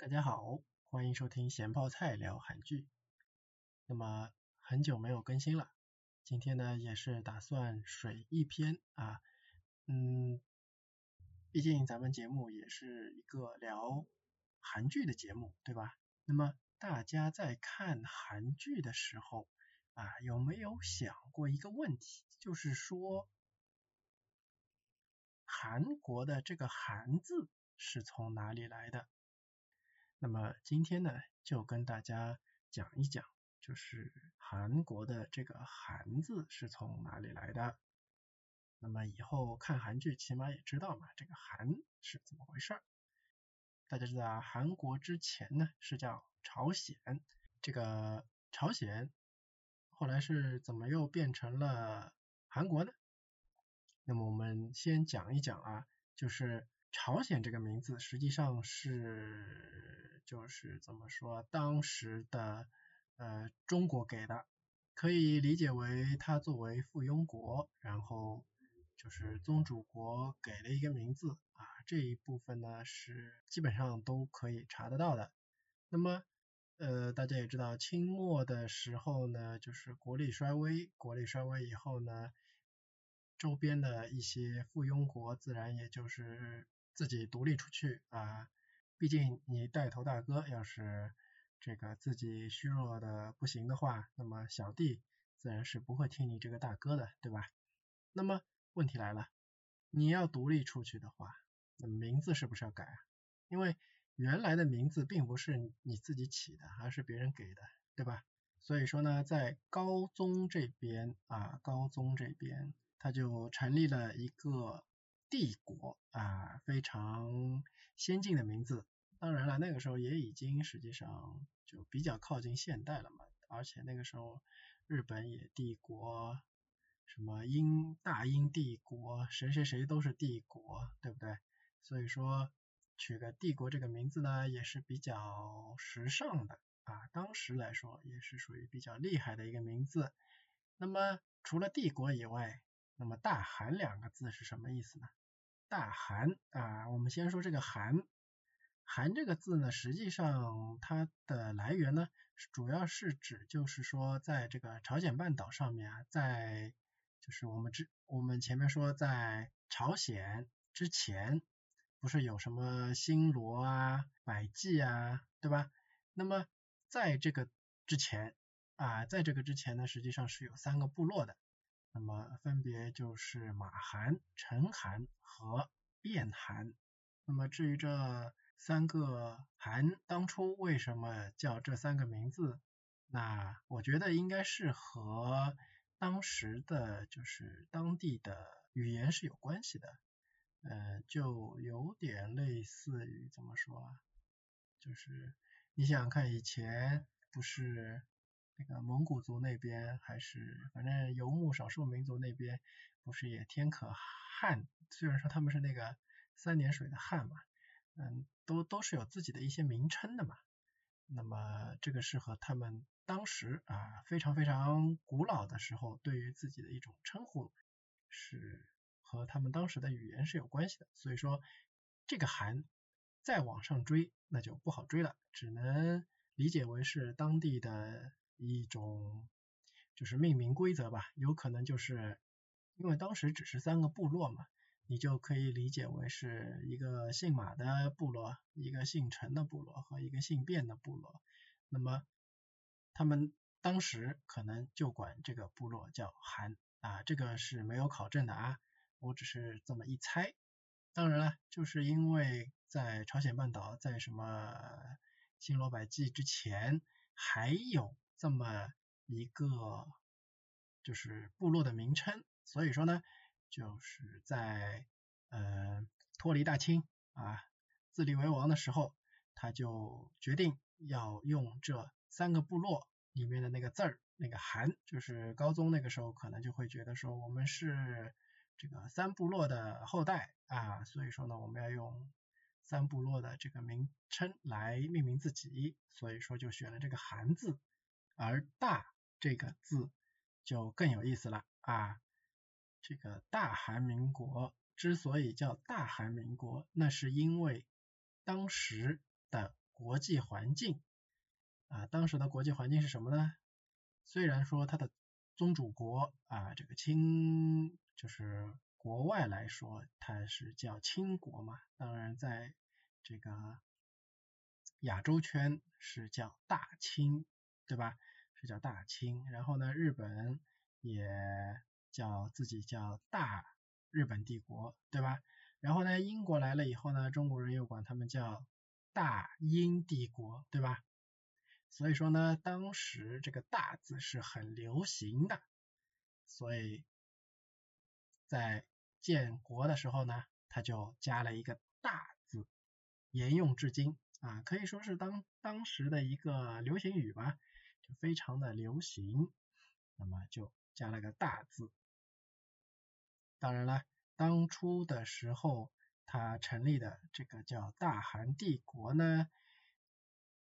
大家好，欢迎收听咸泡菜聊韩剧。那么很久没有更新了，今天呢也是打算水一篇啊，嗯，毕竟咱们节目也是一个聊韩剧的节目，对吧？那么大家在看韩剧的时候啊，有没有想过一个问题，就是说韩国的这个韩字是从哪里来的？那么今天呢，就跟大家讲一讲，就是韩国的这个韩字是从哪里来的。那么以后看韩剧起码也知道嘛，这个韩是怎么回事儿。大家知道，韩国之前呢是叫朝鲜，这个朝鲜后来是怎么又变成了韩国呢？那么我们先讲一讲啊，就是朝鲜这个名字实际上是。就是怎么说，当时的呃中国给的，可以理解为它作为附庸国，然后就是宗主国给了一个名字啊，这一部分呢是基本上都可以查得到的。那么呃大家也知道，清末的时候呢，就是国力衰微，国力衰微以后呢，周边的一些附庸国自然也就是自己独立出去啊。毕竟你带头大哥要是这个自己虚弱的不行的话，那么小弟自然是不会听你这个大哥的，对吧？那么问题来了，你要独立出去的话，那名字是不是要改啊？因为原来的名字并不是你自己起的，而是别人给的，对吧？所以说呢，在高宗这边啊，高宗这边他就成立了一个帝国啊，非常先进的名字。当然了，那个时候也已经实际上就比较靠近现代了嘛，而且那个时候日本也帝国，什么英大英帝国，谁谁谁都是帝国，对不对？所以说取个帝国这个名字呢，也是比较时尚的啊，当时来说也是属于比较厉害的一个名字。那么除了帝国以外，那么大韩两个字是什么意思呢？大韩啊，我们先说这个韩。韩这个字呢，实际上它的来源呢，主要是指就是说，在这个朝鲜半岛上面啊，在就是我们之我们前面说在朝鲜之前，不是有什么新罗啊、百济啊，对吧？那么在这个之前啊，在这个之前呢，实际上是有三个部落的，那么分别就是马韩、陈韩和卞韩。那么至于这三个韩当初为什么叫这三个名字？那我觉得应该是和当时的就是当地的语言是有关系的，呃，就有点类似于怎么说啊？就是你想想看，以前不是那个蒙古族那边，还是反正游牧少数民族那边，不是也天可汗？虽然说他们是那个三点水的汉嘛。嗯，都都是有自己的一些名称的嘛。那么这个是和他们当时啊非常非常古老的时候对于自己的一种称呼，是和他们当时的语言是有关系的。所以说这个韩再往上追那就不好追了，只能理解为是当地的一种就是命名规则吧。有可能就是因为当时只是三个部落嘛。你就可以理解为是一个姓马的部落，一个姓陈的部落和一个姓卞的部落。那么他们当时可能就管这个部落叫韩啊，这个是没有考证的啊，我只是这么一猜。当然了，就是因为在朝鲜半岛，在什么新罗百济之前，还有这么一个就是部落的名称，所以说呢。就是在呃脱离大清啊自立为王的时候，他就决定要用这三个部落里面的那个字儿，那个韩，就是高宗那个时候可能就会觉得说我们是这个三部落的后代啊，所以说呢我们要用三部落的这个名称来命名自己，所以说就选了这个韩字，而大这个字就更有意思了啊。这个大韩民国之所以叫大韩民国，那是因为当时的国际环境啊，当时的国际环境是什么呢？虽然说它的宗主国啊，这个清就是国外来说，它是叫清国嘛，当然在这个亚洲圈是叫大清，对吧？是叫大清，然后呢，日本也叫自己叫大日本帝国，对吧？然后呢，英国来了以后呢，中国人又管他们叫大英帝国，对吧？所以说呢，当时这个大字是很流行的，所以在建国的时候呢，他就加了一个大字，沿用至今啊，可以说是当当时的一个流行语吧，非常的流行，那么就加了个大字。当然了。当初的时候，他成立的这个叫大韩帝国呢，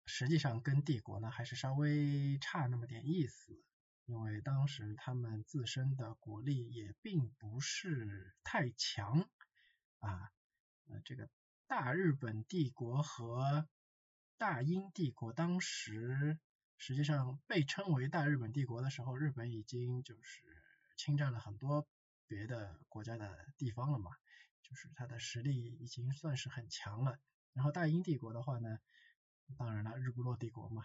实际上跟帝国呢还是稍微差那么点意思，因为当时他们自身的国力也并不是太强啊，呃，这个大日本帝国和大英帝国当时实际上被称为大日本帝国的时候，日本已经就是侵占了很多。别的国家的地方了嘛，就是它的实力已经算是很强了。然后大英帝国的话呢，当然了，日不落帝国嘛，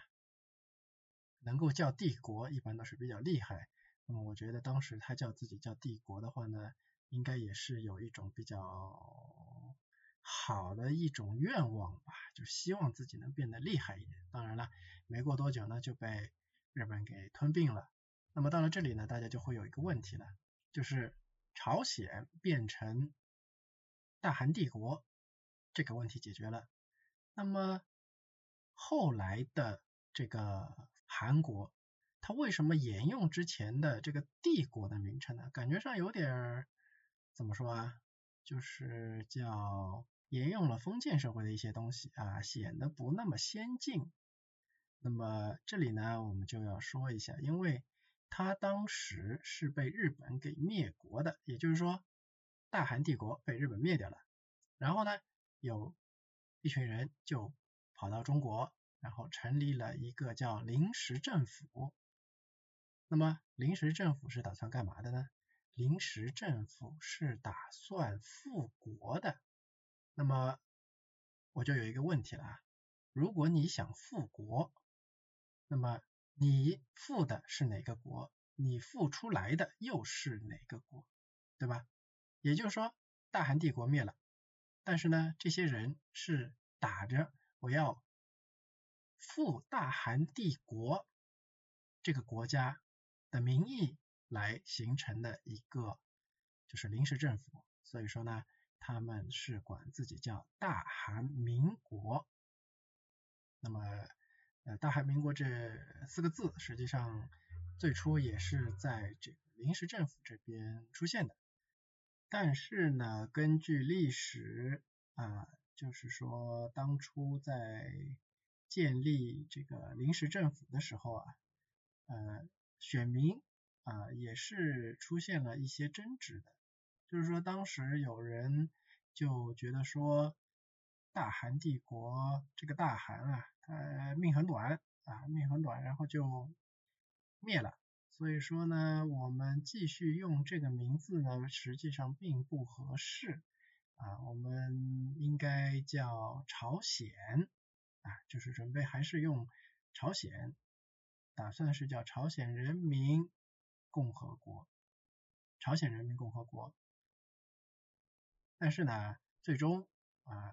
能够叫帝国一般都是比较厉害。那么我觉得当时他叫自己叫帝国的话呢，应该也是有一种比较好的一种愿望吧，就希望自己能变得厉害一点。当然了，没过多久呢就被日本给吞并了。那么到了这里呢，大家就会有一个问题了，就是。朝鲜变成大韩帝国，这个问题解决了。那么后来的这个韩国，它为什么沿用之前的这个帝国的名称呢？感觉上有点怎么说啊？就是叫沿用了封建社会的一些东西啊，显得不那么先进。那么这里呢，我们就要说一下，因为。他当时是被日本给灭国的，也就是说，大韩帝国被日本灭掉了。然后呢，有一群人就跑到中国，然后成立了一个叫临时政府。那么临时政府是打算干嘛的呢？临时政府是打算复国的。那么我就有一个问题了啊，如果你想复国，那么。你富的是哪个国？你复出来的又是哪个国？对吧？也就是说，大韩帝国灭了，但是呢，这些人是打着我要复大韩帝国这个国家的名义来形成的一个就是临时政府，所以说呢，他们是管自己叫大韩民国。那么。呃，大韩民国这四个字，实际上最初也是在这个临时政府这边出现的。但是呢，根据历史啊，就是说当初在建立这个临时政府的时候啊，呃，选民啊也是出现了一些争执的。就是说当时有人就觉得说，大韩帝国这个大韩啊。呃，命很短啊，命很短，然后就灭了。所以说呢，我们继续用这个名字呢，实际上并不合适啊。我们应该叫朝鲜啊，就是准备还是用朝鲜，打算是叫朝鲜人民共和国，朝鲜人民共和国。但是呢，最终啊，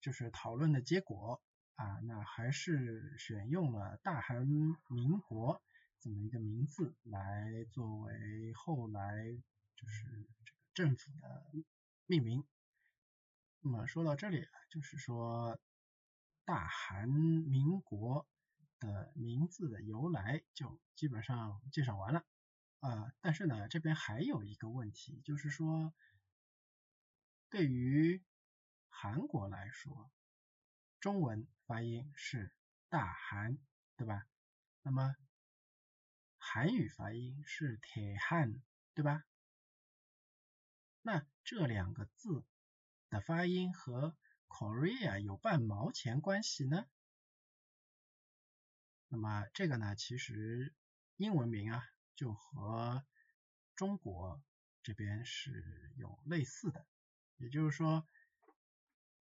就是讨论的结果。啊，那还是选用了大韩民国这么一个名字来作为后来就是这个政府的命名。那么说到这里啊，就是说大韩民国的名字的由来就基本上介绍完了啊。但是呢，这边还有一个问题，就是说对于韩国来说。中文发音是大韩，对吧？那么韩语发音是铁汉，对吧？那这两个字的发音和 Korea 有半毛钱关系呢？那么这个呢，其实英文名啊，就和中国这边是有类似的，也就是说，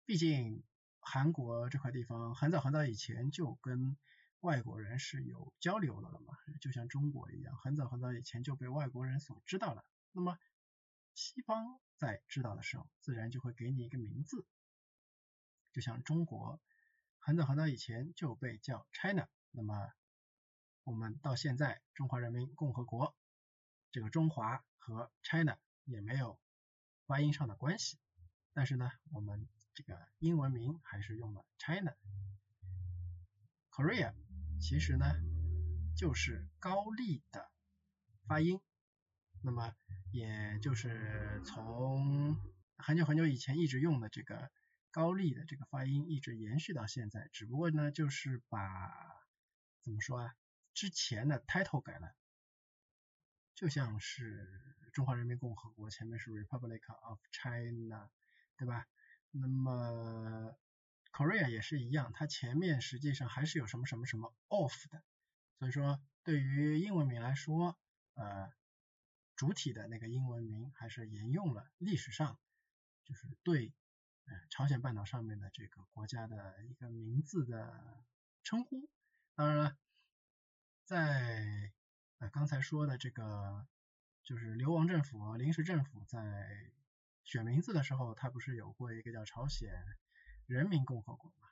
毕竟韩国这块地方很早很早以前就跟外国人是有交流的了嘛，就像中国一样，很早很早以前就被外国人所知道了。那么西方在知道的时候，自然就会给你一个名字。就像中国很早很早以前就被叫 China，那么我们到现在中华人民共和国，这个中华和 China 也没有发音上的关系，但是呢，我们这个英文名还是用了 China。Korea 其实呢就是高丽的发音，那么也就是从很久很久以前一直用的这个。高丽的这个发音一直延续到现在，只不过呢，就是把怎么说啊，之前的 title 改了，就像是中华人民共和国前面是 Republic of China，对吧？那么 Korea 也是一样，它前面实际上还是有什么什么什么 of 的，所以说对于英文名来说，呃，主体的那个英文名还是沿用了历史上就是对。朝鲜半岛上面的这个国家的一个名字的称呼，当然了，在刚才说的这个就是流亡政府、临时政府在选名字的时候，他不是有过一个叫朝鲜人民共和国嘛？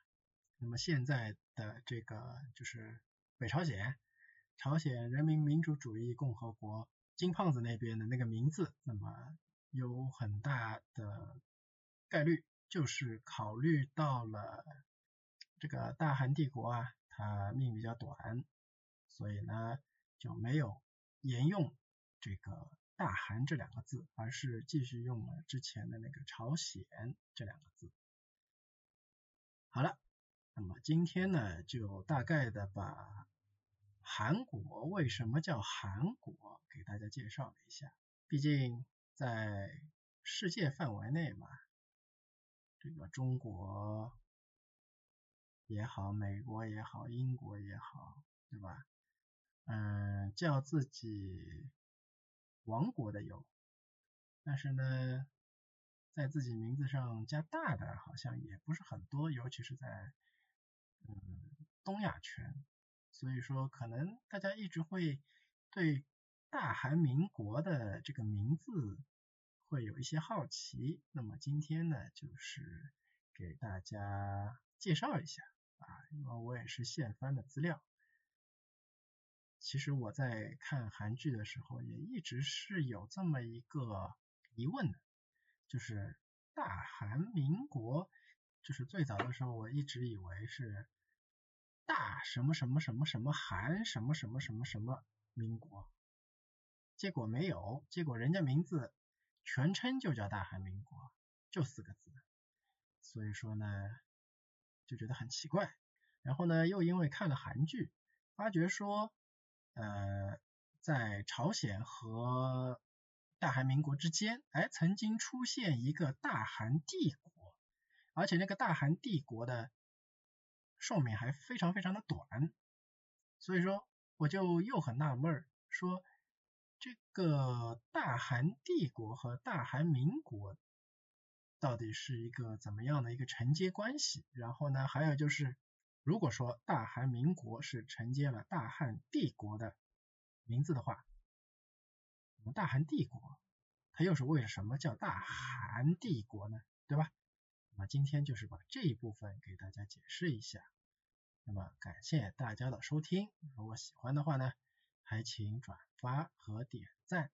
那么现在的这个就是北朝鲜朝鲜人民民主主义共和国金胖子那边的那个名字，那么有很大的概率。就是考虑到了这个大韩帝国啊，它命比较短，所以呢就没有沿用这个大韩这两个字，而是继续用了之前的那个朝鲜这两个字。好了，那么今天呢就大概的把韩国为什么叫韩国给大家介绍了一下，毕竟在世界范围内嘛。这个中国也好，美国也好，英国也好，对吧？嗯，叫自己王国的有，但是呢，在自己名字上加大的好像也不是很多，尤其是在嗯东亚圈，所以说可能大家一直会对大韩民国的这个名字。会有一些好奇，那么今天呢，就是给大家介绍一下啊，因为我也是现翻的资料。其实我在看韩剧的时候，也一直是有这么一个疑问的，就是大韩民国，就是最早的时候，我一直以为是大什么什么什么什么韩什么什么什么什么民国，结果没有，结果人家名字。全称就叫大韩民国，就四个字，所以说呢，就觉得很奇怪。然后呢，又因为看了韩剧，发觉说，呃，在朝鲜和大韩民国之间，哎，曾经出现一个大韩帝国，而且那个大韩帝国的寿命还非常非常的短，所以说我就又很纳闷，说。这个大韩帝国和大韩民国到底是一个怎么样的一个承接关系？然后呢，还有就是，如果说大韩民国是承接了大汉帝国的名字的话，那么大韩帝国它又是为了什么叫大韩帝国呢？对吧？那么今天就是把这一部分给大家解释一下。那么感谢大家的收听，如果喜欢的话呢？还请转发和点赞。